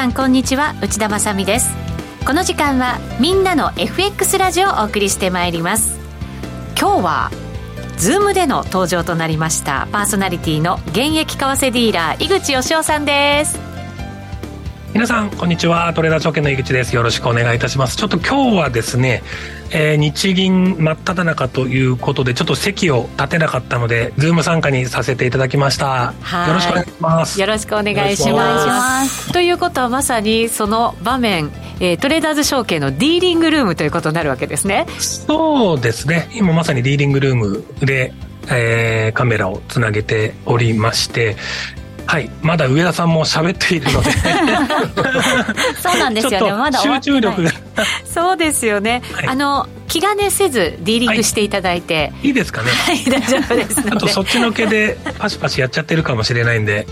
さんこんにちは。内田まさみです。この時間はみんなの FX ラジオをお送りしてまいります。今日はズームでの登場となりましたパーソナリティの現役為替ディーラー井口喜雄さんです。皆さんこんにちは。トレーダーズ証券の井口です。よろしくお願いいたします。ちょっと今日はですね、えー、日銀真っ只中ということでちょっと席を立てなかったのでズーム参加にさせていただきました。よろしくお願いします。よろしくお願いします。ということはまさにその場面、えー、トレーダーズ証券のディーリングルームということになるわけですね。そうですね。今まさにディーリングルームでえー、カメラをつなげておりまして、はいまだ上田さんも喋っているので。そうなんですよね。まだ集中力が。そうですよね、はい、あの気兼ねせずディーリングしていただいて、はい、いいですかね。はい大丈夫ですあとそっちのけでパシパシやっちゃってるかもしれないんで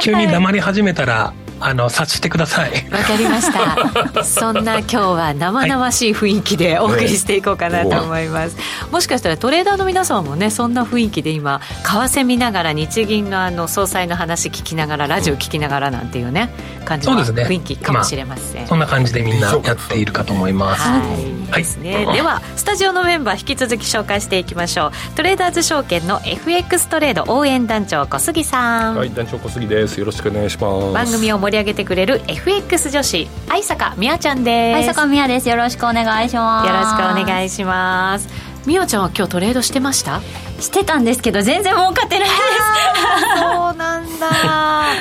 急に黙り始めたら、あの察してください。わかりました。そんな今日は生々しい雰囲気でお送りしていこうかなと思います、はい、もしかしたらトレーダーの皆様もねそんな雰囲気で今為替見ながら日銀のあの総裁の話聞きながらラジオ聞きながらなんていうね感じの雰囲気かもしれません、ねまあ、そんな感じでみんなやっているかと思います。はい、ですね、ではスタジオのメンバー引き続き紹介していきましょう。トレーダーズ証券の FX トレード応援団長小杉さん。はい団長小杉です。よろしくお願いします。番組を盛り上げてくれる FX 女子愛坂美也ちゃんです。愛坂美也です。よろしくお願いします。よろしくお願いします。美也ちゃんは今日トレードしてました？してたんですけど全然儲かってないです。そうなんだ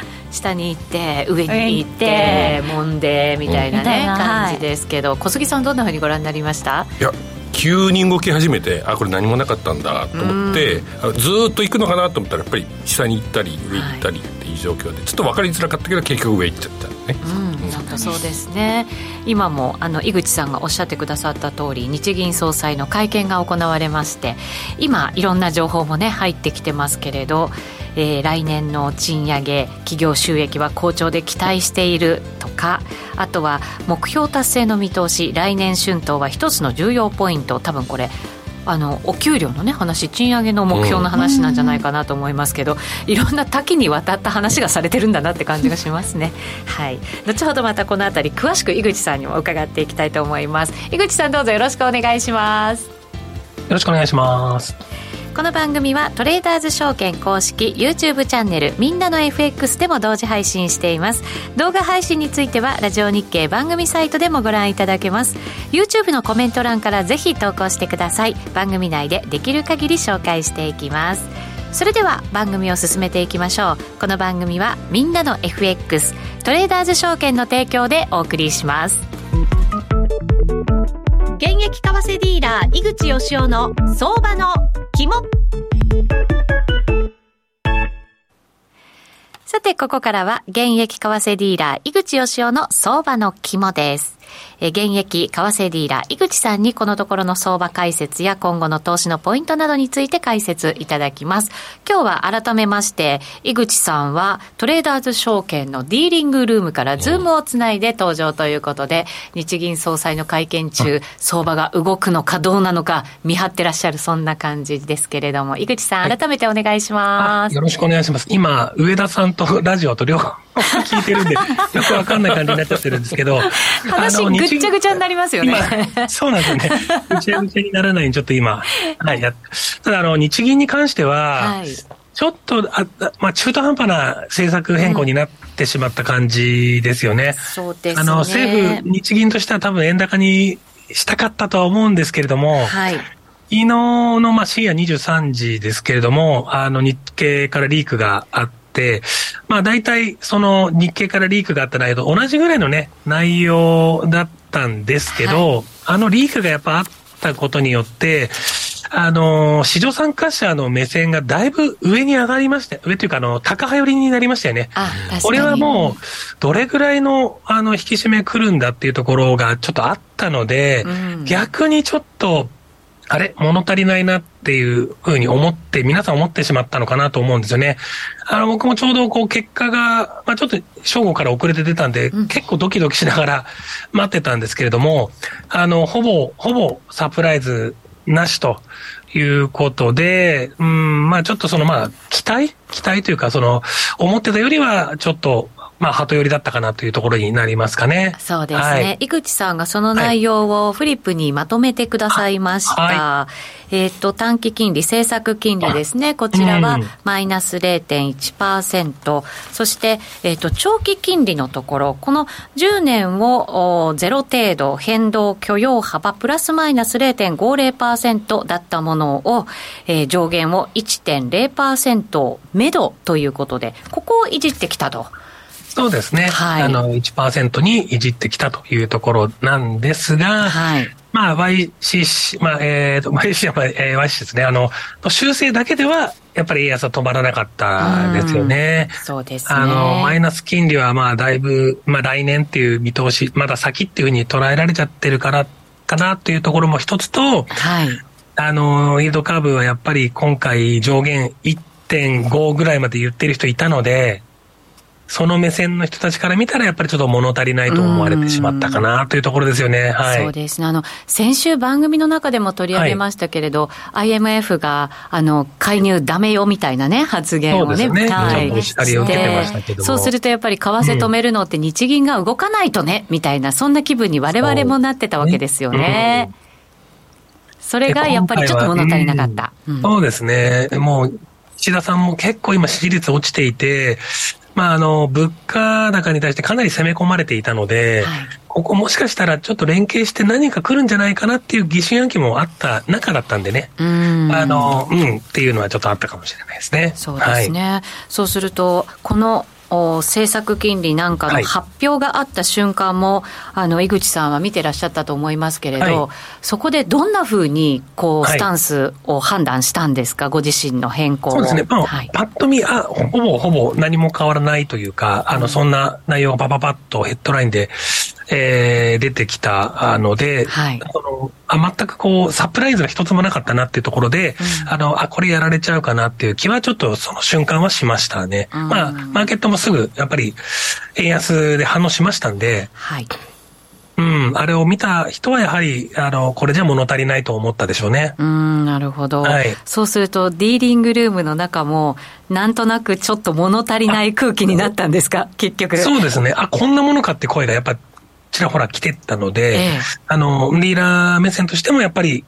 下に行って上に行って揉んでみたいなね、感じですけど、小杉さんどんなふうにご覧になりました？いや急に動き始めてあこれ何もなかったんだと思ってずっと行くのかなと思ったらやっぱり下に行ったり上行ったりっていう状況で、ちょっと分かりづらかったけど結局上行っちゃったね、うん、なんかそうですね。今もあの井口さんがおっしゃってくださった通り日銀総裁の会見が行われまして今いろんな情報もね入ってきてますけれどえー、来年の賃上げ企業収益は好調で期待しているとかあとは目標達成の見通し来年春闘は一つの重要ポイント。多分これあのお給料のね話賃上げの目標の話なんじゃないかなと思いますけど、うん、いろんな多岐にわたった話がされてるんだなって感じがしますね。はい。後ほどまたこの辺り詳しく井口さんにも伺っていきたいと思います。井口さんどうぞよろしくお願いします。よろしくお願いしますこの番組はトレーダーズ証券公式 YouTube チャンネルみんなの FX でも同時配信しています。動画配信についてはラジオ日経番組サイトでもご覧いただけます。YouTube のコメント欄からぜひ投稿してください。番組内でできる限り紹介していきます。それでは番組を進めていきましょう。この番組はみんなの FX トレーダーズ証券の提供でお送りします。現役為替ディーラー井口義雄の相場の肝さて、ここからは現役為替ディーラー井口義雄の相場の肝です。え現役為替ディーラー井口さんにこのところの相場解説や今後の投資のポイントなどについて解説いただきます。今日は改めまして井口さんはトレーダーズ証券のディーリングルームからズームをつないで登場ということで、日銀総裁の会見中、相場が動くのかどうなのか見張ってらっしゃるそんな感じですけれども、井口さん、改めてお願いします、よろしくお願いします。今、植田さんとラジオと両方聞いてるんで、よくわかんない感じになっちゃってるんですけど、話ぐっちゃぐちゃになりますよね。そうなんですよね。ぐちゃぐちゃにならないようにちょっと今、はい、やただあの、日銀に関しては、はい、ちょっと、あまあ、中途半端な政策変更になってしまった感じですよね。うん、そうですね。あの、政府、日銀としては多分円高にしたかったとは思うんですけれども、はい。昨日のまあ深夜23時ですけれども、あの日経からリークがあっ、まあ大体その日経からリークがあった内容と同じぐらいのね、内容だったんですけど、はい、あのリークがやっぱあったことによって、あの、市場参加者の目線がだいぶ上に上がりました。上というか、あの、高派寄りになりましたよね。これはもう、どれぐらいの、あの、引き締め来るんだっていうところがちょっとあったので、うん、逆にちょっと、あれ物足りないなっていうふうに思って、皆さん思ってしまったのかなと思うんですよね。あの、僕もちょうどこう結果が、まあちょっと正午から遅れて出たんで、うん、結構ドキドキしながら 待ってたんですけれども、あの、ほぼ、ほぼサプライズなしということで、うん、まあちょっとそのまあ期待？期待というか、その、思ってたよりはちょっとまあ、鳩寄りだったかなというところになりますかね。そうですね。はい、井口さんがその内容をフリップにまとめてくださいました。はい、えっ、と、短期金利、政策金利ですね。こちらはマイナス0.1%。そして、えっ、ー、と、長期金利のところ、この10年をゼロ程度変動許容幅プラスマイナス0.50%だったものを、えー、上限を1.0%目処ということで、ここをいじってきたと。そうですね。はい、あの、1%にいじってきたというところなんですが、はい、まあ、YCC、まあ、えっ、ー、と、YCC は、えー、YCC ですね。あの、修正だけでは、やっぱり円安は止まらなかったですよね。そうですね。あの、マイナス金利は、まあ、だいぶ、まあ、来年っていう見通し、まだ先っていうふうに捉えられちゃってるから、かなっていうところも一つと、はい。あの、イールドカーブはやっぱり今回上限1.5ぐらいまで言ってる人いたので、その目線の人たちから見たら、やっぱりちょっと物足りないと思われてしまったかなというところですよね。はい。そうですね。あの、先週番組の中でも取り上げましたけれど、はい、IMF が、あの、介入ダメよみたいなね、発言をね。そうですね。はい。しそうするとやっぱり為替止めるのって日銀が動かないとね、みたいな、そんな気分に我々もなってたわけですよね。それがやっぱりちょっと物足りなかった。うん、そうですね。もう、岸田さんも結構今支持率落ちていて、まあ、あの、物価高に対してかなり攻め込まれていたので、はい、ここもしかしたらちょっと連携して何か来るんじゃないかなっていう疑心暗鬼もあった中だったんでね。うん。あの、うん、っていうのはちょっとあったかもしれないですね。そうですね。はい、そうすると、この政策金利なんかの発表があった瞬間も、はい、あの井口さんは見てらっしゃったと思いますけれど、はい、そこでどんなふうにこうスタンスを判断したんですか、はい、ご自身の変更そうですね、まあはい、パッと見あ、ほぼほぼ何も変わらないというか、あのそんな内容がパパパッとヘッドラインでえー、出てきたので、はい、そのあ全くこう、サプライズが一つもなかったなっていうところで、うん、あの、あ、これやられちゃうかなっていう気はちょっとその瞬間はしましたね。うん、まあ、マーケットもすぐ、やっぱり、円安で反応しましたんで、はい。うん、あれを見た人はやはり、あの、これじゃ物足りないと思ったでしょうね。うん、なるほど。はい。そうすると、ディーリングルームの中も、なんとなくちょっと物足りない空気になったんですか？結局。そうですね。あ、こんなものかって声がやっぱちらほら来てたので、ええ、あの、ディーラー目線としてもやっぱり、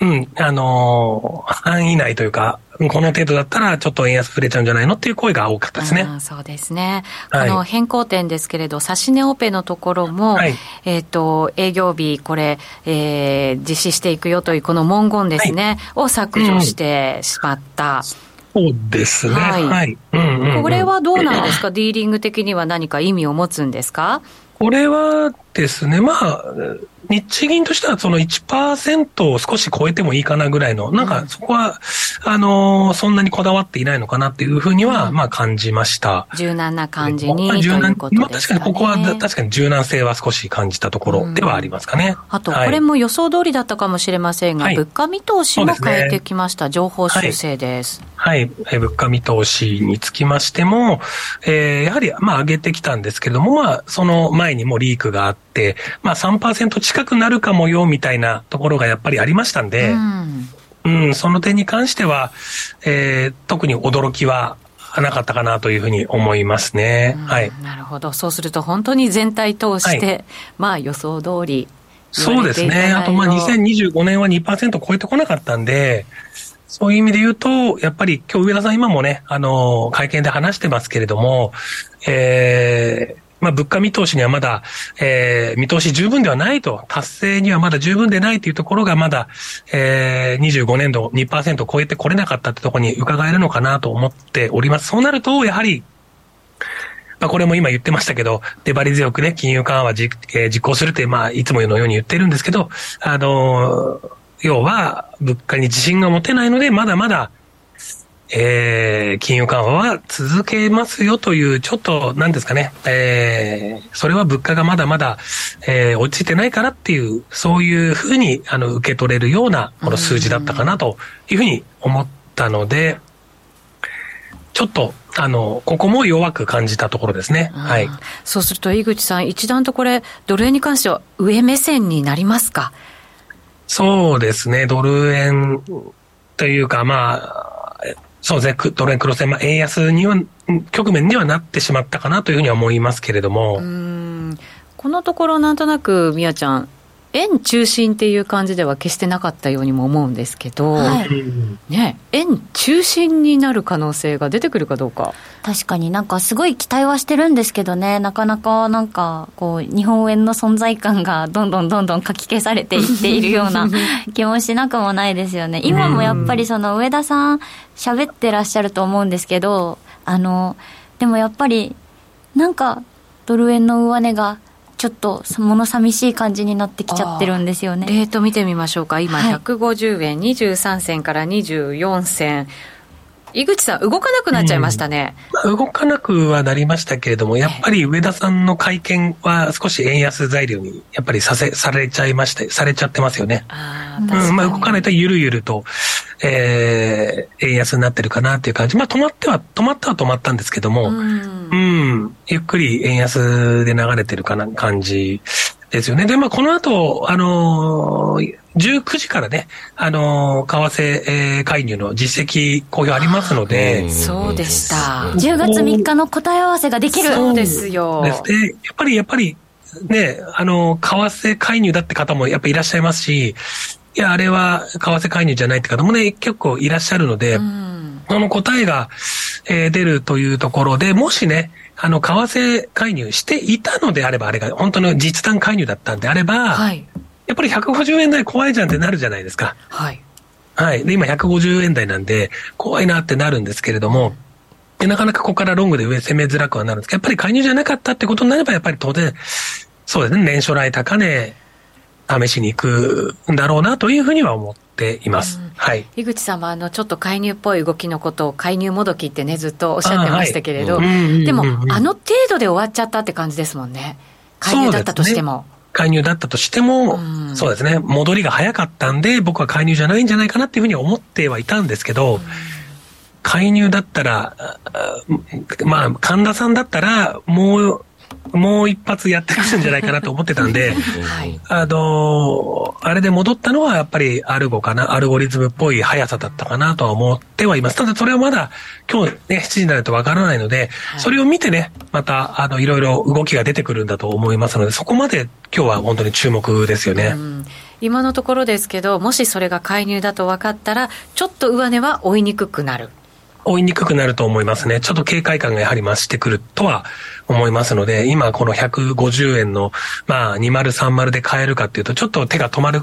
うん、あの、範囲内というか、この程度だったらちょっと円安触れちゃうんじゃないのっていう声が多かったですね。そうですね。この変更点ですけれど、指し値オペのところも、はい、えっ、ー、と、営業日、これ、えー、実施していくよというこの文言ですね、はい、を削除してしまった。うん、そうですね。はい。これはどうなんですか？ディーリング的には何か意味を持つんですか？これはですね、まあ、日銀としてはその1%を少し超えてもいいかなぐらいの、なんかそこは、あの、そんなにこだわっていないのかなっていうふうには、まあ感じました。柔軟な感じに、柔軟、まあ確かにここは確かに柔軟性は少し感じたところではありますかね。あと、これも予想通りだったかもしれませんが、物価見通しも変えてきました。情報修正です。はい、はい、物価見通しにつきましても、えー、やはり、まあ上げてきたんですけれども、まあその前にもリークがあって、まあ3%近くなるかもよみたいなところがやっぱりありましたんで、うん、うん、その点に関しては、えー、特に驚きはなかったかなというふうに思いますね。はい。なるほど。そうすると本当に全体通して、はい、まあ予想通り。そうですね。あとまあ2025年は2%超えてこなかったんで、そういう意味で言うと、やっぱり今日上田さん今もね、あの、会見で話してますけれども、えー、まあ、物価見通しにはまだ、えー、見通し十分ではないと、達成にはまだ十分でないというところがまだ、えー、25年度2%を超えてこれなかったってところに伺えるのかなと思っております。そうなると、やはり、まあ、これも今言ってましたけど、粘り強くね、金融緩和実,、えー、実行するって、まあ、いつものように言ってるんですけど、あのー、要は、物価に自信が持てないので、まだまだ、えー、金融緩和は続けますよという、ちょっと、なんですかね、えー、それは物価がまだまだ、えー、落ちてないからっていう、そういうふうに、あの、受け取れるような、この数字だったかなというふうに思ったので、ちょっと、あの、ここも弱く感じたところですね。はい。そうすると、井口さん、一段とこれ、ドル円に関しては上目線になりますか？そうですね、ドル円というか、まあ、そうですね、ドル円黒線、まあ、円安には、局面にはなってしまったかなというふうには思いますけれども。このところ、なんとなく、みやちゃん、円中心っていう感じでは決してなかったようにも思うんですけど、はい、ね、円中心になる可能性が出てくるかどうか。確かになんかすごい期待はしてるんですけどね、なかなかなんかこう、日本円の存在感が どんどんどんどんかき消されていっているような 気もしなくもないですよね。今もやっぱりその上田さん喋ってらっしゃると思うんですけど、あの、でもやっぱりなんかドル円の上値がちょっと物寂しい感じになってきちゃってるんですよね。レー。ト見てみましょうか。今150円23銭から24銭。井口さん、動かなくなっちゃいましたね、うん、動かなくはなりましたけれども、やっぱり上田さんの会見は少し円安材料にやっぱりさせされちゃいまして、されちゃってますよね。あうん。まあ、動かないとゆるゆると、えー、円安になってるかなっていう感じ。まあ、止まっては、止まったは止まったんですけども、うん、うん、ゆっくり円安で流れてるかな感じですよね。で、まあ、この後、あのー、19時からね、あのー、為替、えー、介入の実績公表ありますので。そうでした。10月3日の答え合わせができる。そうですよ。ですね。やっぱり、やっぱり、ね、あの、為替介入だって方もやっぱいらっしゃいますし、いや、あれは為替介入じゃないって方もね、結構いらっしゃるので、その答えが、えー、出るというところで、もしね、あの、為替介入していたのであれば、あれが本当の実弾介入だったんであれば、はい、やっぱり150円台怖いじゃんってなるじゃないですか。はい。はい。で、今150円台なんで、怖いなってなるんですけれども、でなかなかここからロングで上攻めづらくはなるんですけど、やっぱり介入じゃなかったってことになれば、やっぱり当然、そうですね、年初来高値、試しに行くんだろうなというふうには思っています。うん、はい。井口さんもあのちょっと介入っぽい動きのことを介入もどきってねずっとおっしゃってましたけれど、はい、でもあの程度で終わっちゃったって感じですもんね。介入だったとしても。介入だったとしても、うん、そうですね、戻りが早かったんで、僕は介入じゃないんじゃないかなっていうふうに思ってはいたんですけど、うん、介入だったら、まあ、神田さんだったら、もう、もう一発やってくるんじゃないかなと思ってたんで、はい、あのあれで戻ったのはやっぱりアルゴかな、アルゴリズムっぽい速さだったかなとは思ってはいます。ただそれはまだ今日ね、7時になるとわからないので、はい、それを見てね、またあのいろいろ動きが出てくるんだと思いますので、そこまで今日は本当に注目ですよね。今のところですけど、もしそれが介入だと分かったら、ちょっと上値は追いにくくなる。追いにくくなると思いますね。ちょっと警戒感がやはり増してくるとは思いますので、今この150円の、まあ、2030で買えるかっていうと、ちょっと手が止まる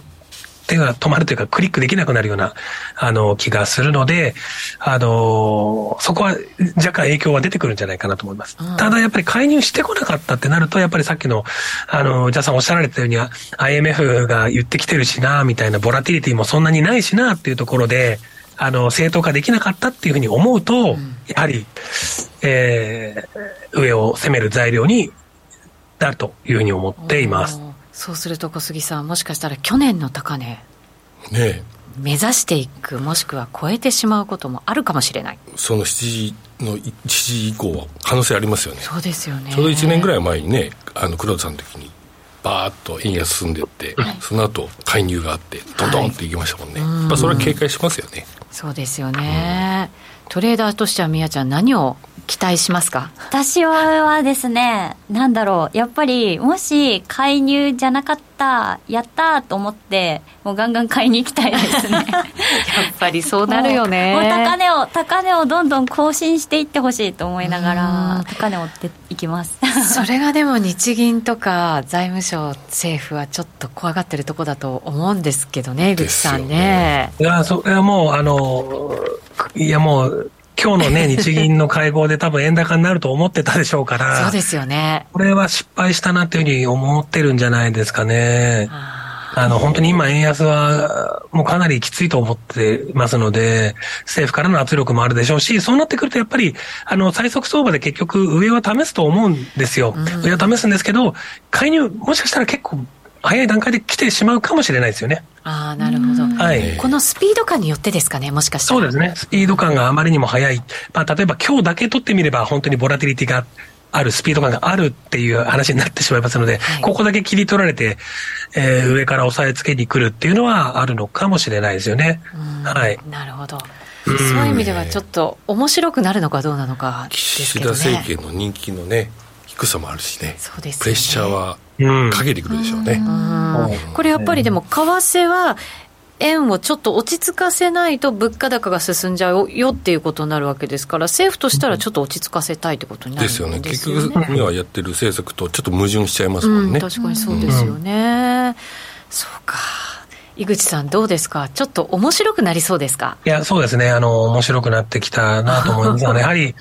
手が止まるというか、クリックできなくなるような、あの、気がするので、あの、そこは若干影響は出てくるんじゃないかなと思います。ただやっぱり介入してこなかったってなると、やっぱりさっきの、あの、じゃさんおっしゃられたように、IMF が言ってきてるしな、みたいな、ボラティリティもそんなにないしな、っていうところで、あの、正当化できなかったっていうふうに思うと、うん、やはり、えー、上を攻める材料になるというふうに思っています。そうすると小杉さん、もしかしたら去年の高値、ね目指していく、もしくは超えてしまうこともあるかもしれない。その7時の7時以降は可能性ありますよね。そうですよね。ちょうど1年ぐらい前にね、あの黒田さんの時にバーッと円安進んでいって、はい、その後介入があってどんどんっていきましたもんね、はい、それは警戒しますよねそうですよね、うん、トレーダーとしてはみやちゃん何を期待しますか？私はですねなんだろうやっぱりもし介入じゃなかったやったと思ってもうガンガン買いに行きたいですね。やっぱりそうなるよね。もう高値を高値をどんどん更新していってほしいと思いながら高値を追っていきます。それがでも日銀とか財務省政府はちょっと怖がってるとこだと思うんですけどね井口さんね、ね、いやそれはもうあのいやもう今日のね、日銀の会合で多分円高になると思ってたでしょうから。そうですよね。これは失敗したなというふうに思ってるんじゃないですかね。あの、本当に今円安はもうかなりきついと思ってますので、政府からの圧力もあるでしょうし、そうなってくるとやっぱり、あの、最速相場で結局上は試すと思うんですよ。うん、上は試すんですけど、介入、もしかしたら結構早い段階で来てしまうかもしれないですよね。ああ、なるほど。はい。このスピード感によってですかね、もしかしたら。そうですね。スピード感があまりにも速い。まあ、例えば今日だけ取ってみれば、本当にボラティリティがある、スピード感があるっていう話になってしまいますので、はい、ここだけ切り取られて、えー、上から押さえつけに来るっていうのはあるのかもしれないですよね。はい。なるほど。そういう意味ではちょっと面白くなるのかどうなのかですけど、ね、岸田政権の人気のね低さもあるしねそうです、ね、プレッシャーはかけてくるでしょうね、うこれやっぱりでも為替は円をちょっと落ち着かせないと物価高が進んじゃうよっていうことになるわけですから政府としたらちょっと落ち着かせたいってことになるんですよね。ですよね。結局今やってる政策とちょっと矛盾しちゃいますもんね、うん、確かにそうですよね、うん、そうか。井口さん、どうですか、ちょっと面白くなりそうですか？いや、そうですね、あの面白くなってきたなと思います。やはり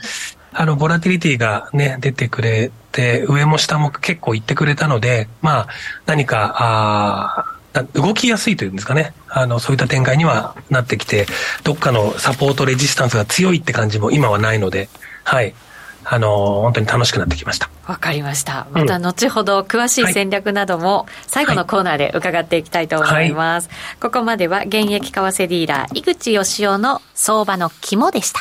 あの、ボラティリティがね、出てくれて、上も下も結構行ってくれたので、まあ、何か、あ動きやすいというんですかね。あの、そういった展開にはなってきて、どっかのサポートレジスタンスが強いって感じも今はないので、はい。あの、本当に楽しくなってきました。わかりました。また後ほど詳しい戦略なども最後のコーナーで伺っていきたいと思います。はいはい、ここまでは現役為替ディーラー、井口義雄の相場の肝でした。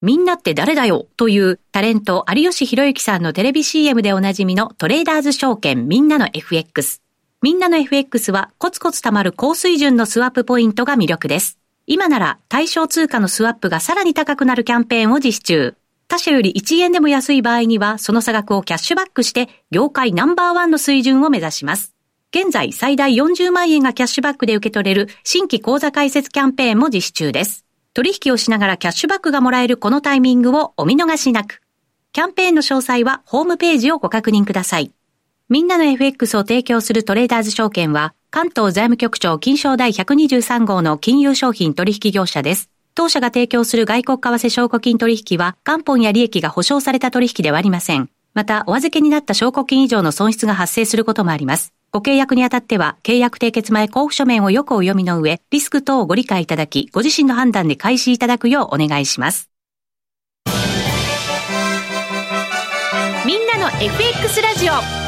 みんなって誰だよというタレント有吉弘行さんのテレビ CM でおなじみのトレーダーズ証券みんなの FX。みんなの FX はコツコツ貯まる高水準のスワップポイントが魅力です。今なら対象通貨のスワップがさらに高くなるキャンペーンを実施中。他社より1円でも安い場合にはその差額をキャッシュバックして業界ナンバーワンの水準を目指します。現在最大40万円がキャッシュバックで受け取れる新規口座開設キャンペーンも実施中です。取引をしながらキャッシュバックがもらえるこのタイミングをお見逃しなく。キャンペーンの詳細はホームページをご確認ください。みんなの FX を提供するトレーダーズ証券は、関東財務局長金賞第123号の金融商品取引業者です。当社が提供する外国為替証拠金取引は、元本や利益が保証された取引ではありません。また、お預けになった証拠金以上の損失が発生することもあります。ご契約にあたっては、契約締結前交付書面をよくお読みの上、リスク等をご理解いただき、ご自身の判断で開始いただくようお願いします。みんなの FX ラジオ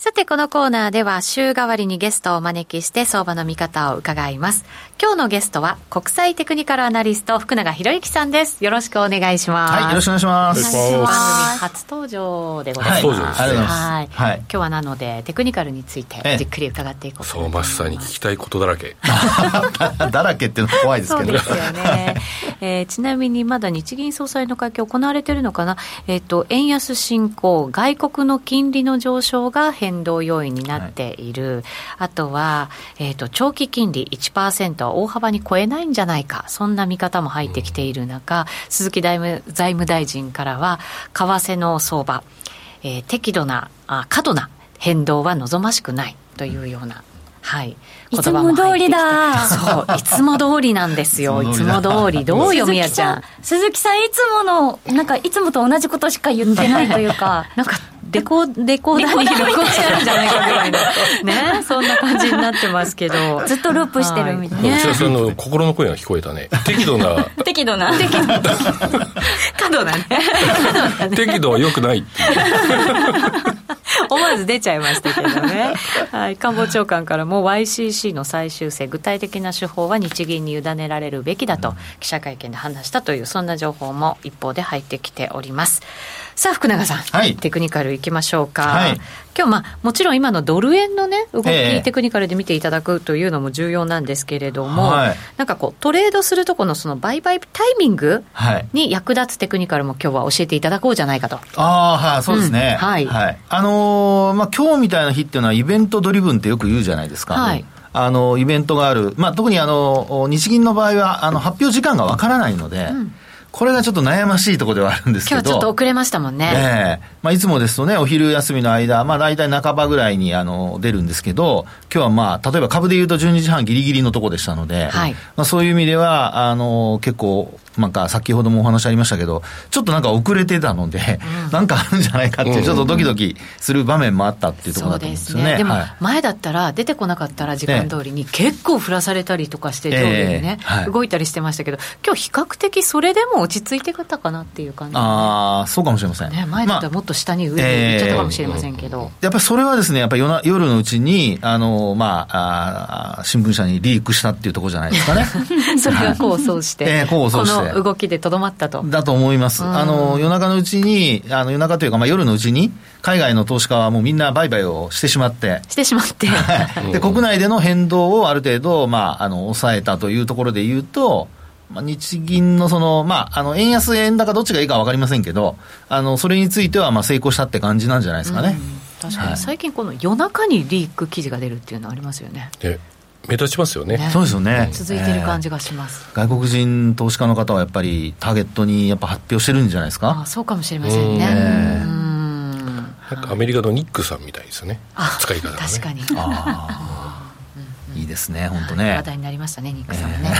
さて、このコーナーでは週替わりにゲストをお招きして相場の見方を伺います。今日のゲストは国際テクニカルアナリスト福永博之さんです。よろしくお願いします。はい、よろしくお願いします。番組初登場でございます。はい、はい、はい。今日はなのでテクニカルについてじっくり伺っていこうと相馬さんに聞きたいことだらけ。だらけっていうのは怖いですけど。そうですよね。えー、ちなみにまだ日銀総裁の会見行われているのかな？えっ、ー、と円安進行、外国の金利の上昇が変変動要因になっている、はい、あとは、えーと、長期金利1%は大幅に超えないんじゃないか、そんな見方も入ってきている中、うん、鈴木財務財務大臣からは、為替の相場、えー、適度なあ、過度な変動は望ましくないというような。はい、いつも通りだ。そう、いつも通りなんですよ。いつも通り。どうよ、みやちゃん。鈴木さん、いつもの、なんか、いつもと同じことしか言ってないというか。なんか、デコ、デコーダーに録音してあるんじゃないかぐらいの、ね、そんな感じになってますけど。ずっとループしてるみたいな。内田さんの心の声が聞こえたね。適度な。適度な。適度な。過度なね。適度は良くないっていう。思わず出ちゃいましたけどね。はい。官房長官からも YCC の最終性、具体的な手法は日銀に委ねられるべきだと記者会見で判断したという、そんな情報も一方で入ってきております。さあ福永さん、はい、テクニカルいきましょうか、はい、今日まあもちろん今のドル円のね動き、えー、テクニカルで見ていただくというのも重要なんですけれども、はい、なんかこうトレードするとこのその売買タイミングに役立つテクニカルも今日は教えていただこうじゃないかと。ああはいそうですね、うん、はい、はい、あのー、まあ今日みたいな日っていうのはイベントドリブンってよく言うじゃないですか、はい。あの、イベントがある。まあ、特にあの、日銀の場合は、あの、発表時間がわからないので、うんこれがちょっと悩ましいところではあるんですけど。今日ちょっと遅れましたもんね。ええ。ー、まあいつもですとね、お昼休みの間、まあ大体半ばぐらいにあの出るんですけど、今日はまあ、例えば株で言うと12時半ギリギリのとこでしたので、はい、まあそういう意味では、あの、結構、なんか先ほどもお話ありましたけど、ちょっとなんか遅れてたので、うん、なんかあるんじゃないかってちょっとドキドキする場面もあったっていうところだと思うんですよね。でも、前だったら、出てこなかったら時間通りに結構降らされたりとかして、上下にね、動いたりしてましたけど、今日比較的それでも分落ち着いてたかなっていう感じ、ああ、そうかもしれません。ね、前だったらもっと下に上に行っちゃったかもしれませんけど。まあえー、やっぱりそれはですね、やっぱり夜夜のうちに、あの、まあ、あ新聞社にリークしたっていうところじゃないですかね。それが功を奏して、えー、功を奏して。この動きでとどまったと。だと思います。あの、夜中のうちに、あの夜中というか、まあ夜のうちに、海外の投資家はもうみんな売買をしてしまって。してしまって。で、国内での変動をある程度、まあ、あの、抑えたというところで言うと、まあ、日銀のその、まあ、あの、円安、円高どっちがいいか分かりませんけど、あの、それについては、まあ、成功したって感じなんじゃないですかね。確かに、最近この夜中にリーク記事が出るっていうのはありますよね。目立ちますよね、ね、そうですよね。続いてる感じがします、えー、外国人投資家の方はやっぱりターゲットにやっぱ発表してるんじゃないですか？あそうかもしれませんね。なんかアメリカのニックさんみたいですね。使い方が、ね、確かにいいですね、本当ね。話題になりましたね、ニックさんもね。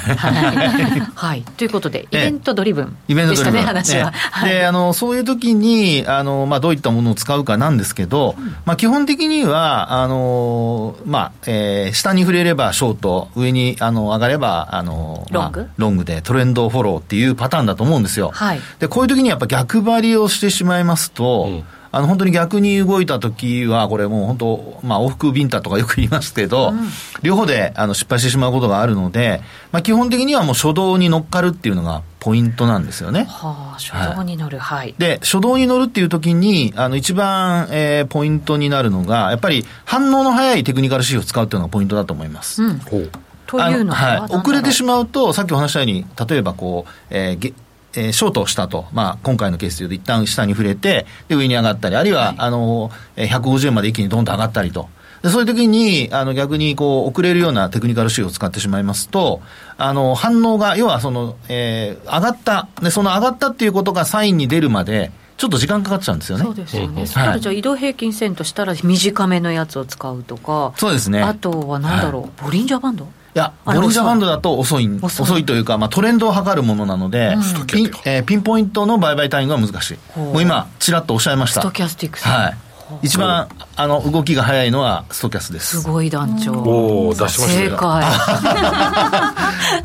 はい、ということで、イベントドリブンでしたね、話は。で、あの、そういう時に、あの、まあ、どういったものを使うかなんですけど、まあ、基本的には、あの、まあ、えー、下に触れればショート、上に、あの、上がれば、あの、ロング、ロングでトレンドフォローっていうパターンだと思うんですよ。はい。で、こういう時にやっぱ逆張りをしてしまいますと、うんあの本当に逆に動いたときは、これもう本当、まあ、往復ビンタとかよく言いますけど、うん、両方であの失敗してしまうことがあるので、まあ、基本的にはもう初動に乗っかるっていうのがポイントなんですよね。はあ、初動に乗る、はい。で、初動に乗るっていうときに、あの、一番、えー、ポイントになるのが、やっぱり反応の早いテクニカル指標を使うっていうのがポイントだと思います。うん、というのは、はい、遅れてしまうと、さっきお話したように、例えばこう、えー、えー、ショートしたと、まあ、今回のケースでいうと、一旦下に触れて、で上に上がったり、あるいは、はい、あの150円まで一気にどんと上がったりと。でそういう時に、あの、逆に、こう、遅れるようなテクニカル指標を使ってしまいますと、あの、反応が、要は、その、えー、上がった、で、その上がったっていうことがサインに出るまで、ちょっと時間かかっちゃうんですよね。そうですよね。はい、じゃあ移動平均線としたら短めのやつを使うとか。そうですね。あとはなんだろう、はい、ボリンジャーバンド？いや、ボリンジャーバンドだと遅い、遅い。というか、まあ、トレンドを測るものなので、うん、ピンえー、ピンポイントの売買タイミングは難しい。もう今、ちらっとおっしゃいました。ストキャスティックス。はい。一番あの動きが早いのはストキャスです。すごい団長。おお出しました正解。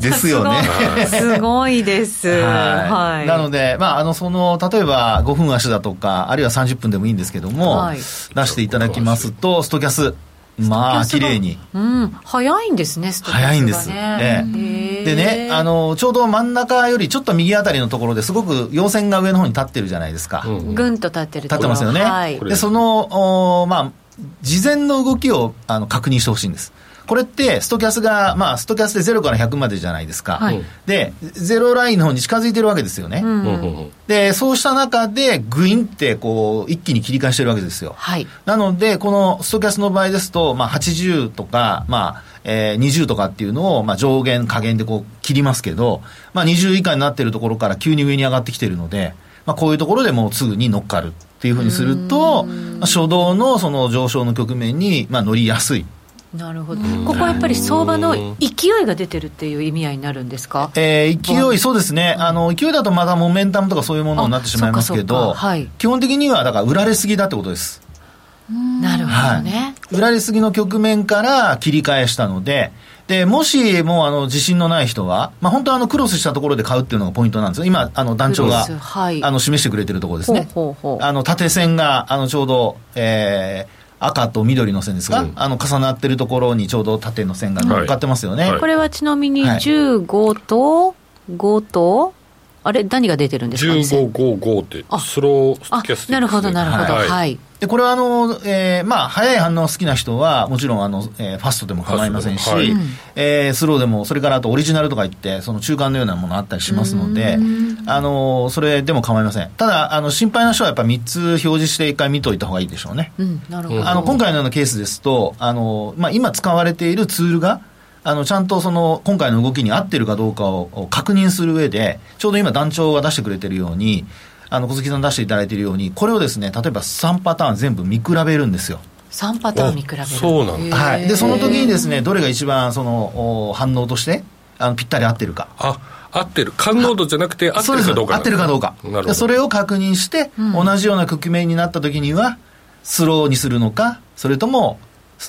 ですよね。すごいです。はい、なので、まあ、あのその例えば5分足だとかあるいは30分でもいいんですけども、はい、出していただきますとストキャスまあ綺麗に、うん、早いんですねスト早いんです、ええ、でねあのちょうど真ん中よりちょっと右あたりのところですごく陽線が上の方に立ってるじゃないですか、ぐんと立ってる立ってますよね、はい、でそのおまあ事前の動きをあの確認してほしいんですこれって、ストキャスが、まあ、ストキャスで0から100までじゃないですか。はい、で、ゼロラインの方に近づいてるわけですよね。うん、で、そうした中で、グインって、こう、一気に切り返してるわけですよ。はい、なので、このストキャスの場合ですと、まあ、80とか、まあ、えー、20とかっていうのを、まあ、上限、下限でこう、切りますけど、まあ、20以下になってるところから急に上に上がってきてるので、まあ、こういうところでもうすぐに乗っかるっていうふうにすると、まあ、初動のその上昇の局面に、まあ、乗りやすい。なるほど、ここはやっぱり相場の勢いが出てるっていう意味合いになるんですか、えー、勢い、そうですね、あの勢いだとまだモメンタムとかそういうものになってしまいますけど、はい、基本的にはだから売られすぎだってことです。なるほどね、はい、売られすぎの局面から切り返したので、で、もしもうあの自信のない人は、まあ、本当はあのクロスしたところで買うっていうのがポイントなんですよ。今、あの団長が、はい、あの示してくれてるところですね。ほうほうほう。あの縦線があのちょうど、えー、赤と緑の線ですが、うん、あの重なってるところにちょうど縦の線が乗っかってますよね、はい、これはちなみに15と5と、あれ何が出てるんですか？1555ってスロースキャスティック、ね、なるほどなるほど。はい、はいで、これはあの、えー、まあ、早い反応好きな人は、もちろんあの、えー、ファストでも構いませんし、はい、えー、スローでも、それからあとオリジナルとか言って、その中間のようなものあったりしますので、あの、それでも構いません。ただ、あの、心配な人はやっぱ3つ表示して一回見といた方がいいでしょうね。うん、なるほど。あの、今回のようなケースですと、あの、まあ、今使われているツールが、あのちゃんとその今回の動きに合ってるかどうかを確認する上で、ちょうど今、団長が出してくれてるように、あの小杉さん出していただいているように、これをですね例えば3パターン全部見比べるんですよ。3パターン見比べる。そうなんだ、はい、でその時にですねどれが一番その反応としてあのぴったり合ってるか。あ合ってる。感濃度じゃなくて合ってるかどうか合ってるかどうか。それを確認して、うん、同じような局面になった時にはスローにするのかそれとも、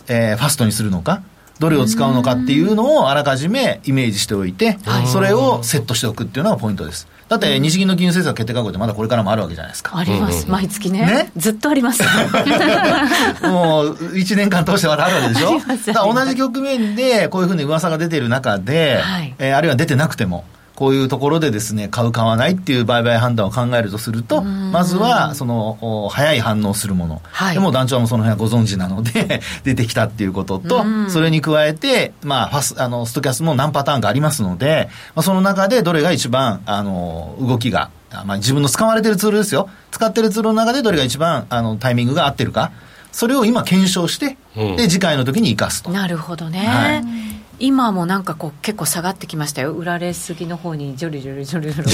えー、ファストにするのかどれを使うのかっていうのをあらかじめイメージしておいて、それをセットしておくっていうのがポイントです。だって日銀の金融政策決定会合ってまだこれからもあるわけじゃないですか。あります、毎月ね。ね？ずっとあります。もう1年間通してまだあるわけでしょ？同じ局面でこういうふうに噂が出ている中で、はい、えー、あるいは出てなくても、こういうところでですね、買う、買わないっていう売買判断を考えるとすると、まずは、その、早い反応するもの。はい、でも団長はもその辺はご存知なので 出てきたっていうことと、それに加えて、まあ、ファス、あの、ストキャスも何パターンかありますので、まあ、その中でどれが一番、あの、動きが、まあ、自分の使われてるツールですよ。使ってるツールの中でどれが一番、あの、タイミングが合ってるか。それを今検証して、うん、で、次回の時に生かすと。なるほどね。はい今もなんかこう結構下がってきましたよ。売られすぎの方にジョリジョリジョリジョリ。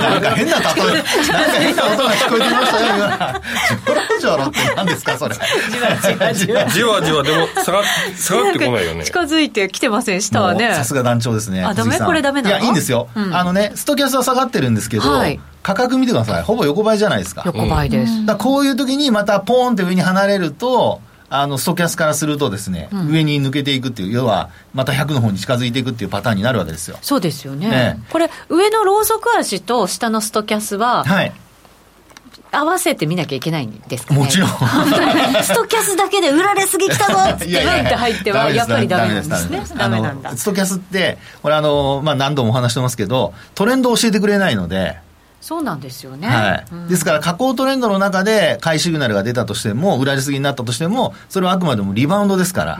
なんか変な例え。なんか変な音が聞こえてましたよジョロジョロって何ですかそれ。じわじわじわじわ。じわでも下が下がってこないよね。近づいてきてません下はね。さすが団長ですねあダメ？これダメなの？いやいいんですよ、うん、あのねストキャスは下がってるんですけど、はい。価格見てください。ほぼ横ばいじゃないですか。横ばいです。だこういう時にまたポーンって上に離れると、あのストキャスからするとですね、うん、上に抜けていくっていう要はまた100の方に近づいていくっていうパターンになるわけですよ。そうですよね、ねこれ上のローソク足と下のストキャスは、はい、合わせて見なきゃいけないんですか、ね、もちろん。ストキャスだけで売られすぎきたぞって ブンって入ってはやっぱりダメなんですねダメなんだ。ストキャスってこれあの、まあ、何度もお話してますけどトレンドを教えてくれないのでそうなんですよね、はい、うん、ですから下降トレンドの中で買いシグナルが出たとしても売られすぎになったとしてもそれはあくまでもリバウンドですから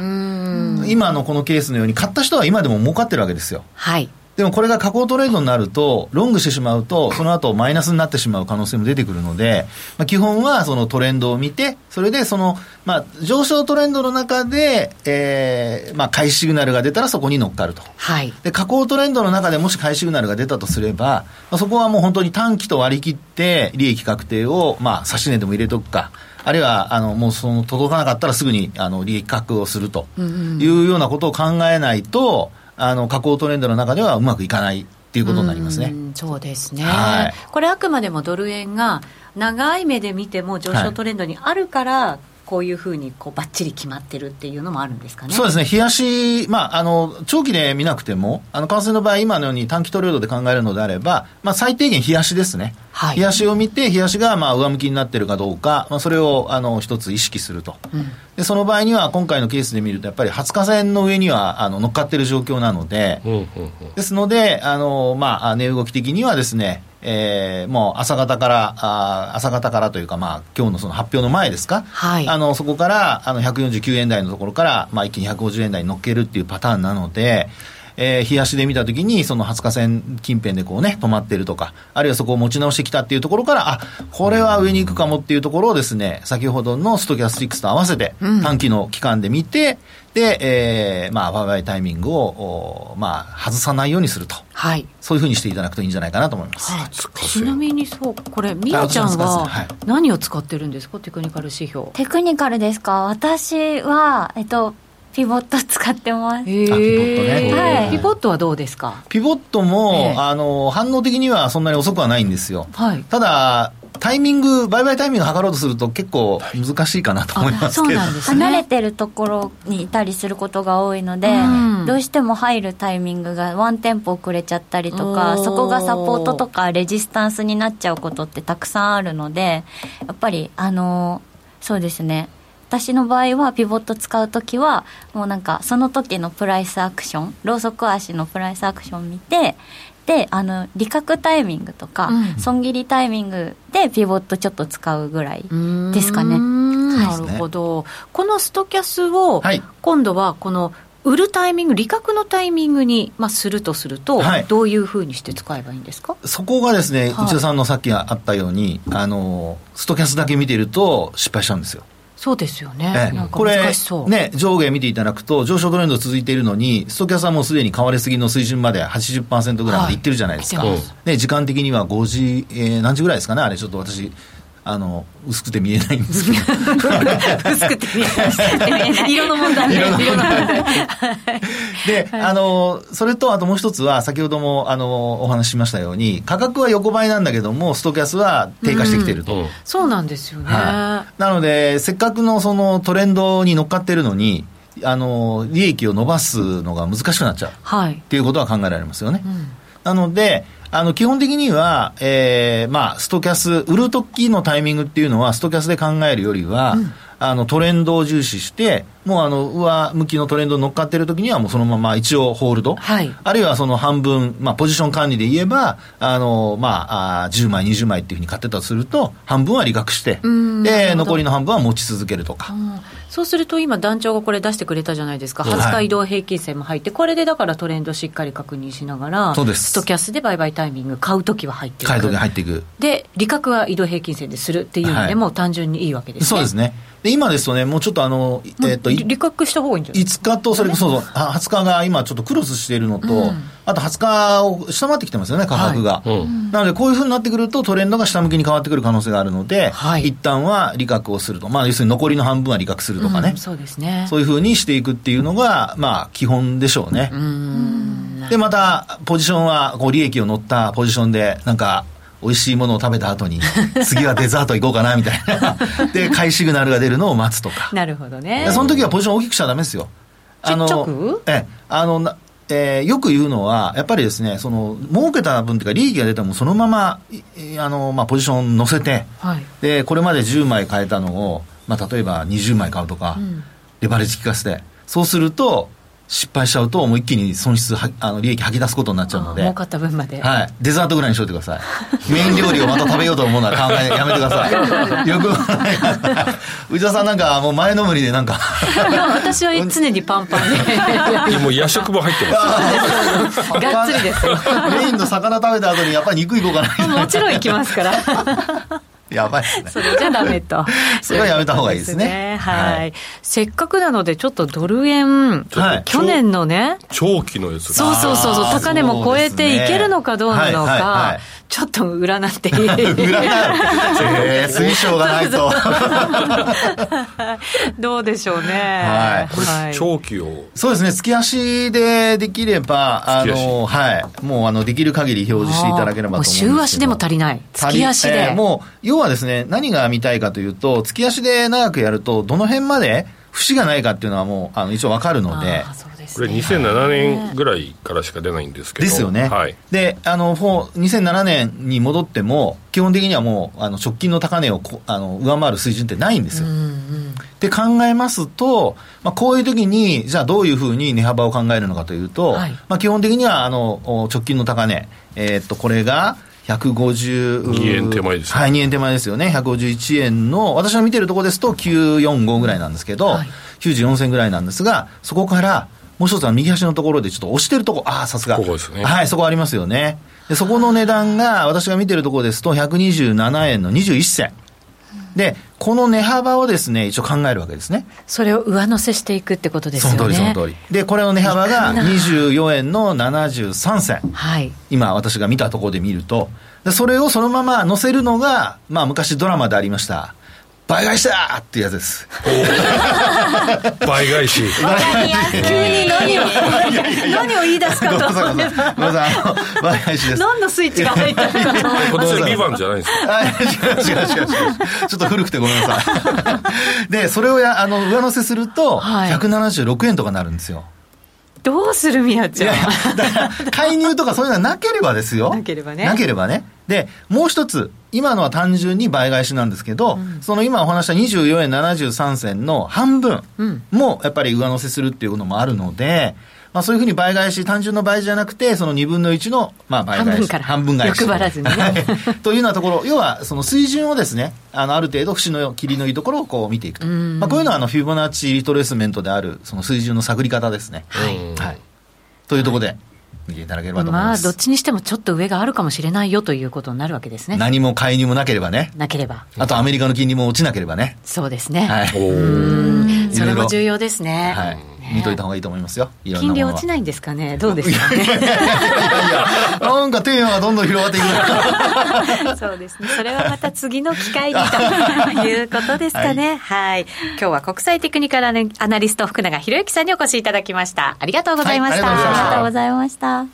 今のこのケースのように買った人は今でも儲かってるわけですよ。はいでもこれが下降トレードになると、ロングしてしまうと、その後マイナスになってしまう可能性も出てくるので、まあ、基本はそのトレンドを見て、それでその、まあ、上昇トレンドの中で、えー、まあ、買いシグナルが出たらそこに乗っかると。はい。で、下降トレンドの中でもし買いシグナルが出たとすれば、まあ、そこはもう本当に短期と割り切って、利益確定を、まあ、差し値でも入れとくか、あるいは、あの、もうその届かなかったらすぐに、あの、利益確保するというようなことを考えないと、あの、下降トレンドの中ではうまくいかないっていうことになりますね。うそうですね、はい、これあくまでもドル円が長い目で見ても上昇トレンドにあるから、はいこういうふうにこうばっちり決まってるっていうのもあるんですかね。そうですね、冷やし、まあ、あの長期で見なくても、あの為替の場合、今のように短期トレードで考えるのであれば、まあ、最低限冷やしですね、はい、冷やしを見て、冷やしがまあ上向きになってるかどうか、まあ、それをあの一つ意識すると、うん、で、その場合には、今回のケースで見ると、やっぱり20日線の上にはあの乗っかってる状況なので、うんうんうん、ですので、あのまあ、値動き的にはですね、えー、もう朝方から、あ朝方からというか、まあ今日のその発表の前ですか、はい、あのそこからあの149円台のところから、まあ、一気に150円台に乗っけるっていうパターンなので、えやしで見たときに、その20日線近辺でこうね、止まってるとか、あるいはそこを持ち直してきたっていうところから、あ、これは上に行くかもっていうところをですね、先ほどのストキャスティックスと合わせて、短期の期間で見て、で、えー、まあ、売買タイミングを、まあ、外さないようにすると。はい。そういうふうにしていただくといいんじゃないかなと思います。はあ、ちなみにそう、これ、みやちゃんは、何を使ってるんですか、テクニカル指標。テクニカルですか？私は、えっと、ピボット使ってます。ピボットね。はい。ピボットはどうですか？ピボットも、あの、反応的にはそんなに遅くはないんですよ。はい。ただ、タイミング、売買タイミング測ろうとすると結構難しいかなと思いますけど、ね、離れてるところにいたりすることが多いので、うん、どうしても入るタイミングがワンテンポ遅れちゃったりとか、そこがサポートとかレジスタンスになっちゃうことってたくさんあるので、やっぱり、あの、そうですね。私の場合はピボット使う時はもうなんかその時のプライスアクションローソク足のプライスアクション見てであの利確タイミングとか、うん、損切りタイミングでピボットちょっと使うぐらいですかね。なるほど、このストキャスを、今度はこの売るタイミング、利確のタイミングに、まあ、するとすると、はい、どういうふうにして使えばいいんですか？そこがですね、内田さんのさっきあったように、あのストキャスだけ見てると失敗しちゃうんですよ。そうですよね、これ、ね、上下見ていただくと、上昇トレンド続いているのに、ストキャスはもうすでに買われすぎの水準まで80%ぐらいまでいってるじゃないですか、はい、ね、時間的には5時、えー、何時ぐらいですかね、あれ、ちょっと私、あの薄くて見えないんですけど。薄くて見えない。色の問題色の問題。で、あのそれとあともう一つは先ほどもあのお話ししましたように価格は横ばいなんだけどもストキャスは低下してきてると、うん、そうなんですよね、はい、なのでせっかくのそのトレンドに乗っかってるのにあの利益を伸ばすのが難しくなっちゃう、はい、っていうことは考えられますよね、うん、なのであの、基本的には、えー、まあ、ストキャス、売る時のタイミングっていうのは、ストキャスで考えるよりは、うん。あのトレンドを重視して、もうあの上向きのトレンド乗っかってる時には、もうそのまま一応ホールド、はい、あるいはその半分、まあ、ポジション管理で言えば、あのまあ、あ10枚、20枚っていうふうに買ってたとすると、半分は利確して、で残りの半分は持ち続けるとか。そうすると今、団長がこれ出してくれたじゃないですか、20日移動平均線も入って、これでだからトレンドしっかり確認しながら、そうですストキャスで売買タイミング、買うときは入っていく。買うとき入っていく。で、利確は移動平均線でするっていうのでも、単純にいいわけですね。そうですねで今ですとね、もうちょっとあの、えっ、ー、と、利確した方がいいんじゃないですか。5日と、それこそ、20日が今ちょっとクロスしているのと、うん、あと20日を下回ってきてますよね、価格が。はいうん、なので、こういうふうになってくると、トレンドが下向きに変わってくる可能性があるので、はい、一旦は利確をすると。まあ、要するに残りの半分は利確するとかね。うん、そうですね。そういうふうにしていくっていうのが、まあ、基本でしょうね。で、また、ポジションは、こう、利益を乗ったポジションで、なんか、美味しいものを食べた後に、次はデザート行こうかな、みたいな。で、買いシグナルが出るのを待つとか。なるほどね。その時はポジション大きくしちゃダメですよ。あの、え、あの、えー、よく言うのは、やっぱりですね、その、儲けた分というか、利益が出たもそのまま、あの、まあ、ポジション乗せて、はい、で、これまで10枚買えたのを、まあ、例えば20枚買うとか、うん、レバレッジ効かせて、そうすると、失敗しちゃうと、もう一気に損失は、あの利益吐き出すことになっちゃうので、儲かった分まで、はい、デザートぐらいにしといてください、メイン料理をまた食べようと思うなら考え、やめてください、よく、内田さんなんか、もう前のむりでなんか。私は常にパンパンで、もう夜食も入ってます。がっつりですよ、メインの魚食べた後に、やっぱり肉いこうかな、もちろん行きますから。やばいね。それじゃダメと。それはやめた方がいいですね。はい、はい。せっかくなので、ちょっとドル円、はい、去年のね。長期のやつそうそうそうそう、高値も超えていけるのかどうなのか。ちょっと占っていい？占う、えー、推奨がないと。どうでしょうね。はい、長期を。そうですね。月足でできればあのはい。もうあのできる限り表示していただければと思うんです週足でも足りない。月足で、えー、もう要はですね何が見たいかというと月足で長くやるとどの辺まで節がないかっていうのはもうあの一応わかるのでこれ2007年ぐらいからしか出ないんですけど。ですよね、はい、であの2007年に戻っても基本的にはもうあの直近の高値をあの上回る水準ってないんですよ、うんうん、って考えますと、まあ、こういう時にじゃあどういうふうに値幅を考えるのかというと、はい、まあ、基本的にはあの直近の高値、えー、っとこれが152円手前です、ね、はい、2円手前ですよね。151円の、私の見てるところですと945ぐらいなんですけど、はい、94銭ぐらいなんですが、そこからもう一つは右端のところでちょっと押してるところ、ああ、さすが。ここですね。はい、そこありますよね。で、そこの値段が、私が見てるところですと、127円の21銭。で、この値幅をですね、一応考えるわけですね。それを上乗せしていくってことですよね。その通り、その通り。で、これの値幅が24円の73銭。はい。今、私が見たところで見ると、でそれをそのまま乗せるのが、まあ、昔ドラマでありました、倍返しだっていうやつです。倍返し。急に何を、何を言い出すかと思って倍返しです。何のスイッチが入ったのかこのビバンじゃないですか違う違う違う違う。ちょっと古くてごめんなさい。で、それをや、あの、上乗せすると、176円とかなるんですよ。どうするみやちゃん。介入とかそういうのはなければですよ。なければね。なければね。で、もう一つ、今のは単純に倍返しなんですけど、うん、その今お話した24円73銭の半分もやっぱり上乗せするっていうのもあるので、まあ、そういうふうに倍返し、単純の倍じゃなくて、その2分の1の、まあ、倍返し。半分返し。欲張らずに、ね、というようなところ、要は、その水準をですね、あの、ある程度、節の、切りのいいところをこう見ていくと。まあ、こういうのは、あの、フィボナッチリトレースメントである、その水準の探り方ですね。はい。はい。というところで、見ていただければと思います。まあ、どっちにしてもちょっと上があるかもしれないよということになるわけですね。何も介入もなければね。なければ。あとアメリカの金利も落ちなければね。そうですね。はい。それも重要ですね。はい。見といた方がいいと思いますよ。金利落ちないんですかね？どうですかね？いやいやなんかテーマがどんどん広がっていく。そうですね。それはまた次の機会にということですかね。はい、今日は国際テクニカルアナリスト福永博之さんにお越しいただきました。ありがとうございました。ありがとうございました。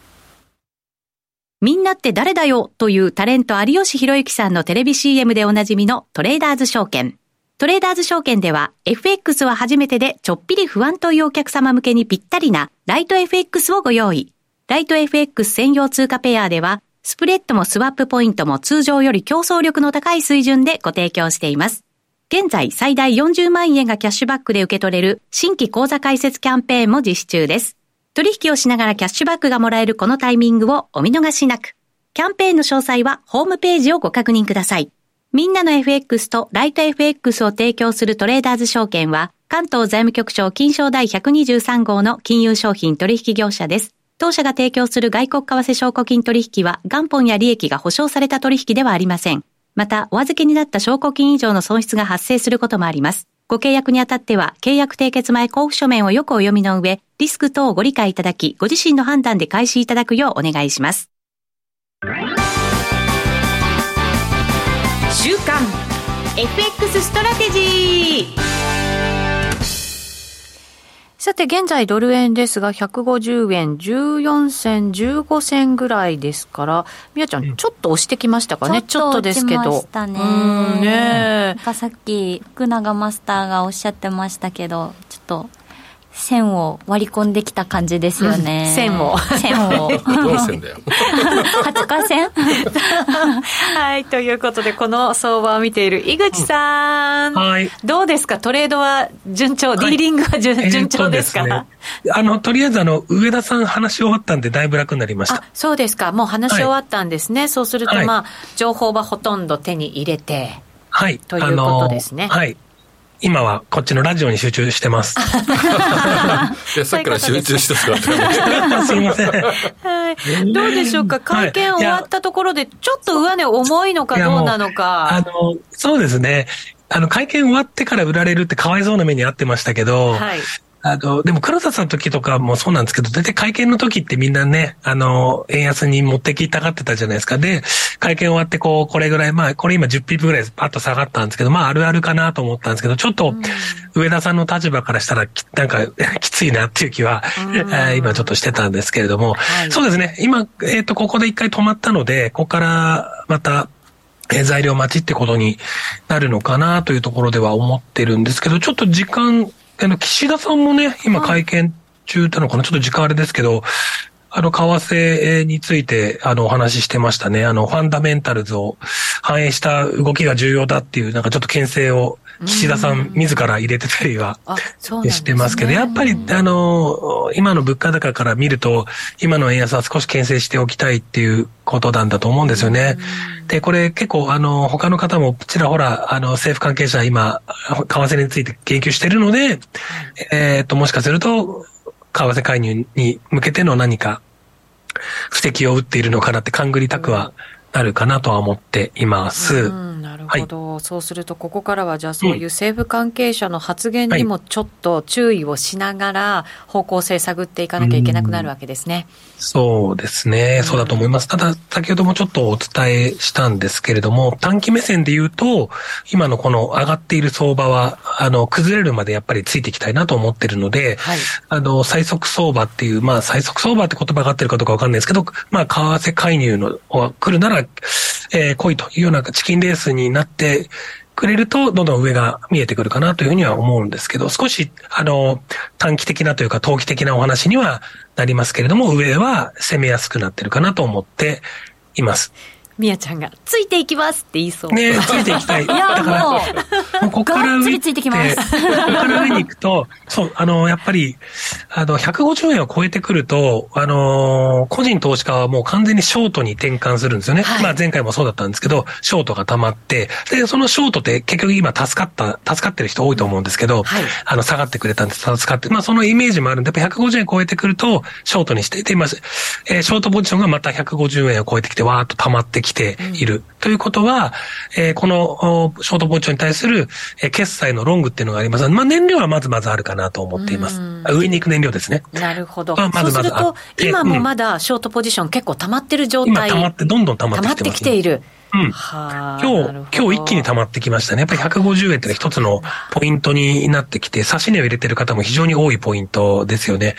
みんなって誰だよ？というタレント有吉弘行さんのテレビ CM でおなじみのトレーダーズ証券。トレーダーズ証券では FX は初めてでちょっぴり不安というお客様向けにぴったりなライト FX をご用意。ライト FX 専用通貨ペアではスプレッドもスワップポイントも通常より競争力の高い水準でご提供しています。現在最大40万円がキャッシュバックで受け取れる新規口座開設キャンペーンも実施中です。取引をしながらキャッシュバックがもらえるこのタイミングをお見逃しなく。キャンペーンの詳細はホームページをご確認ください。みんなの FX とライト FX を提供するトレーダーズ証券は、関東財務局長金賞第123号の金融商品取引業者です。当社が提供する外国為替証拠金取引は元本や利益が保証された取引ではありません。また、お預けになった証拠金以上の損失が発生することもあります。ご契約にあたっては、契約締結前交付書面をよくお読みの上、リスク等をご理解いただき、ご自身の判断で開始いただくようお願いします。週刊 FX ストラテジーさて、現在ドル円ですが、150円14銭、15銭ぐらいですから、みやちゃん、ちょっと押してきましたかね、ちょっとですけど。ましたね。うんねなんかさっき、福永マスターがおっしゃってましたけど、ちょっと、線を割り込んできた感じですよね。うん、線を。線を。どの線だよ。20日線はい、ということで、この相場を見ている井口さん。はい。どうですか？トレードは順調、はい、ディーリングは順,、順調ですか、ね、あの、とりあえずあの、上田さん話し終わったんで、だいぶ楽になりました。そうですか。もう話し終わったんですね。はい、そうすると、まあ、情報はほとんど手に入れて。はい。ということですね。はい。今はこっちのラジオに集中してます。いや、さっきから集中してす すいません。はい。どうでしょうか？会見終わったところで、ちょっと上値重いのかどうなのか。あの、そうですね。あの、会見終わってから売られるってかわいそうな目に遭ってましたけど、はい、あの、でも黒田さんの時とかもそうなんですけど、大体会見の時ってみんなね、あの、円安に持ってきたがってたじゃないですか。で、会見終わってこう、これぐらい、まあ、これ今10ピップぐらいパッと下がったんですけど、まあ、あるあるかなと思ったんですけど、ちょっと、上田さんの立場からしたら、なんか、きついなっていう気は、今ちょっとしてたんですけれども、はい、そうですね、今、えっ、ー、と、ここで一回止まったので、ここからまた、え材料待ちってことになるのかなというところでは思ってるんですけど、ちょっと時間あの、岸田さんもね、今会見中なのかな、ちょっと時間あれですけど、あの、為替について、あの、お話ししてましたね。あの、ファンダメンタルズを反映した動きが重要だっていう、なんかちょっと牽制を岸田さん自ら入れてたりはしてますけど、やっぱり、あの、今の物価高から見ると、今の円安は少し牽制しておきたいっていうことなんだと思うんですよね。で、これ結構、あの、他の方もちらほら、あの、政府関係者今、為替について言及してるので、えっと、もしかすると、為替介入に向けての何か、布石を打っているのかなって勘ぐりたくはなるかなとは思っています。なるほど、はい、そうするとここからはじゃあそういう政府関係者の発言にもちょっと注意をしながら方向性探っていかなきゃいけなくなるわけですね。うそうですね、そうだと思います。ただ先ほどもちょっとお伝えしたんですけれども短期目線で言うと今のこの上がっている相場はあの崩れるまでやっぱりついていきたいなと思ってるので、はい、あの最速相場っていうまあ最速相場って言葉が合ってるかどうかわかんないですけどまあ為替介入の来るならえー、濃いというようなチキンレースになってくれると、どんどん上が見えてくるかなというふうには思うんですけど、少し、あの、短期的なというか、投機的なお話にはなりますけれども、上は攻めやすくなってるかなと思っています。みやちゃんが、ついていきますって言いそう。ねついていきたい。いや、もう、もうここから上ついてきます。ここから上に行くと、そう、あの、やっぱり、あの、150円を超えてくると、あの、個人投資家はもう完全にショートに転換するんですよね。はい、まあ前回もそうだったんですけど、ショートが溜まって、で、そのショートって結局今助かった、助かってる人多いと思うんですけど、はい、あの、下がってくれたんです、助かって。まあそのイメージもあるんで、やっぱ150円超えてくると、ショートにして、で、今、えー、ショートポジションがまた150円を超えてきて、わーっと溜まってきている。うん、ということは、えー、このショートポジションに対する、えー、決済のロングっていうのがあります。まあ、燃料はまずまずあるかなと思っています。上に行く燃料ですね。なるほど。まあ、まずまずそうすると、今もまだショートポジション結構溜まってる状態。今溜まって、どんどん溜まってきてます、ね、溜まってきている。うん、今日、今日一気に溜まってきましたね。やっぱり150円って一つのポイントになってきて、差し値を入れてる方も非常に多いポイントですよね。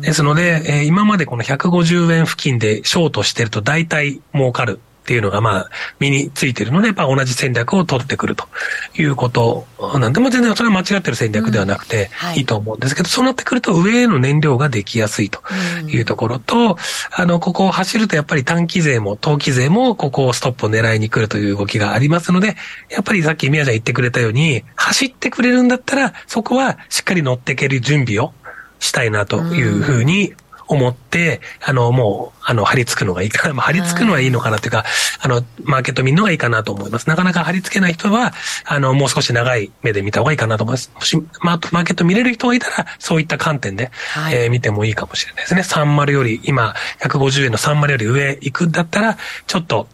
ですので、えー、今までこの150円付近でショートしてると大体儲かる。っっていうのが、まあ、身についてるので、やっぱ同じ戦略を取ってくるということ。なんで、まあ、全然それは間違ってる戦略ではなくて、い。いと思うんですけど、そうなってくると上への燃料ができやすいというところと、あの、ここを走るとやっぱり短期税も投機税もここをストップを狙いに来るという動きがありますので、やっぱりさっき宮ちゃん言ってくれたように、走ってくれるんだったら、そこはしっかり乗っていける準備をしたいなというふうに思って、あの、もう、あの、張り付くのがいいかな。まあ、張り付くのはいいのかなというか、あの、マーケット見るのがいいかなと思います。なかなか張り付けない人は、あの、もう少し長い目で見た方がいいかなと思います。もし、まあ、マーケット見れる人がいたら、そういった観点で、はい、えー、見てもいいかもしれないですね。30より、今、150円の30より上行くんだったら、ちょっと、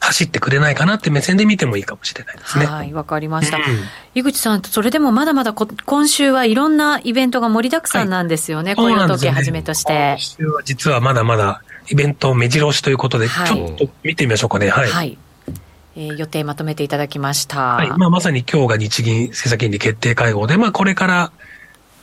走ってくれないかなって目線で見てもいいかもしれないですね。はい、わかりました。うん、井口さん、それでもまだまだ今週はいろんなイベントが盛りだくさんなんですよね、はい、雇用統計はじめとして。今週は実はまだまだイベント目白押しということで、はい、ちょっと見てみましょうかね。はい。はいえー、予定まとめていただきました。はい。まあ、まさに今日が日銀政策金利決定会合で、まあ、これから、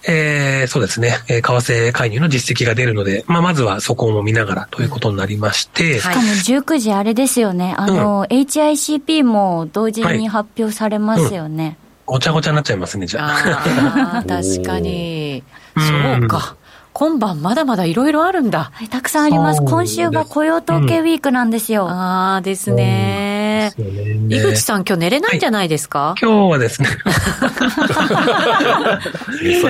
えー、そうですね、えー、為替介入の実績が出るので、まあ、まずはそこも見ながらということになりまして。しかも19時あれですよね、あの、うん、HICP も同時に発表されますよね。はいうん、ごちゃごちゃになっちゃいますね、じゃあ。あ 確かに。そうか。今晩まだまだいろいろあるんだ。はい、たくさんあります。今週が雇用統計ウィークなんですよ。うん、ああですね。井口さん、今日寝れないんじゃないですか、はい、今日はですね。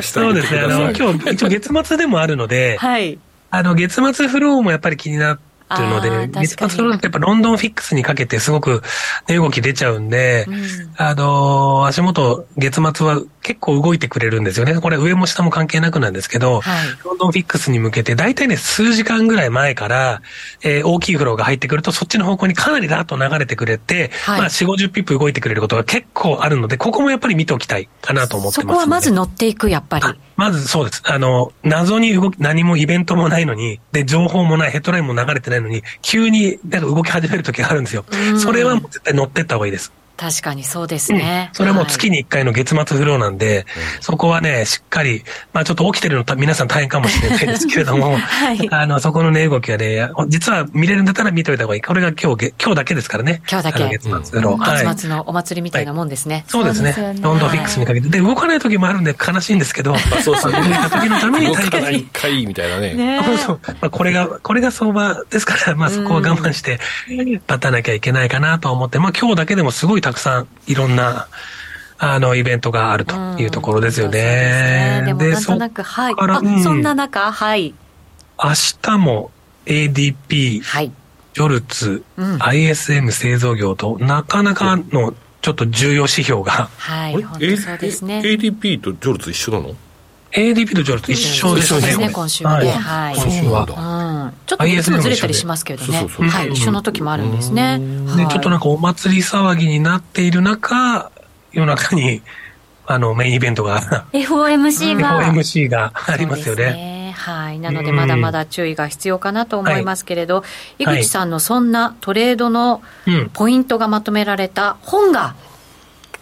そうですね。あの、今日、一応月末でもあるので、はい。あの、月末フローもやっぱり気になって、っていうので、月末フローってやっぱロンドンフィックスにかけてすごく値動き出ちゃうんで、うん、あの、足元月末は結構動いてくれるんですよね。これ上も下も関係なくなんですけど、はい、ロンドンフィックスに向けて大体ね、数時間ぐらい前から、えー、大きいフローが入ってくると、そっちの方向にかなりラーッと流れてくれて、はい、まあ4、50ピップ動いてくれることが結構あるので、ここもやっぱり見ておきたいかなと思ってますそこはまず乗っていく、やっぱり。まずそうです。あの、謎に動き、何もイベントもないのに、で、情報もない、ヘッドラインも流れてないのに、急になんか動き始める時があるんですよ。それはもう絶対乗ってった方がいいです。確かにそうですね。うん、それも月に1回の月末フローなんで、はい、そこはね、しっかり、まあちょっと起きてるの皆さん大変かもしれないですけれども、はい、あの、そこの値動きはね、実は見れるんだったら見といた方がいい。これが今日、今日だけですからね。今日だけ。月末フロー。はい、月末のお祭りみたいなもんですね。はい、そうですね。ロンドンフィックスにかけて。で、動かない時もあるんで悲しいんですけど、まあ、そうそう。動いた時のために動かない回みたいなね。ねそうそう。まあこれが、これが相場ですから、まあそこは我慢して、待たなきゃいけないかなと思って、まあ今日だけでもすごいたくさんいろんなな、あの、イベントがあるというところですよね。うん、でね、でもなんとなく、はい。うん、そんな中、はい。明日も ADP、はい、ジョルツ、うん、ISM 製造業と、なかなかのちょっと重要指標が。はい、本当そうですね。ADP とジョルツ一緒なの？ADP とジョルツ一緒ですね。ね今週はね。はい。今週は。うん。ちょっといつもずれたりしますけどね。はい。一緒の時もあるんですね。で、ちょっとなんかお祭り騒ぎになっている中、夜中に、あの、メインイベントが。FOMC が。FOMC がありますよね。はい、なのでまだまだ注意が必要かなと思いますけれど、井口さんのそんなトレードのポイントがまとめられた本が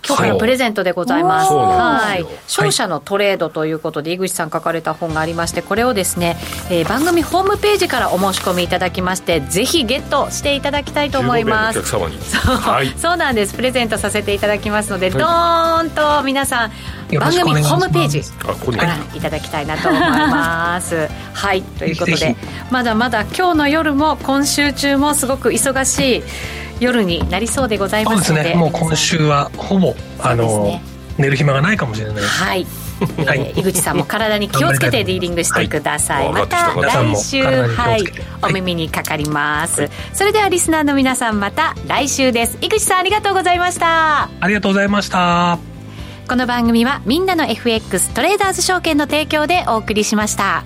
今日からプレゼントでございます。はい。勝者のトレードということで、井口さん書かれた本がありまして、これをですね、えー、番組ホームページからお申し込みいただきまして、ぜひゲットしていただきたいと思います。そうはい、そうなんです。プレゼントさせていただきますので、どーんと皆さん、番組ホームページご覧いただきたいなと思います。はい、ということで、まだまだ今日の夜も今週中もすごく忙しい。夜になりそうでございますので、ね、もう今週はほぼ、あの、ね、寝る暇がないかもしれないはい。はい、井口さんも体に気をつけてディーリングしてください、はい、また来週。はい。お耳にかかります、はい、それではリスナーの皆さんまた来週です。井口さんありがとうございました。ありがとうございましたこの番組はみんなの FX トレーダーズ証券の提供でお送りしました。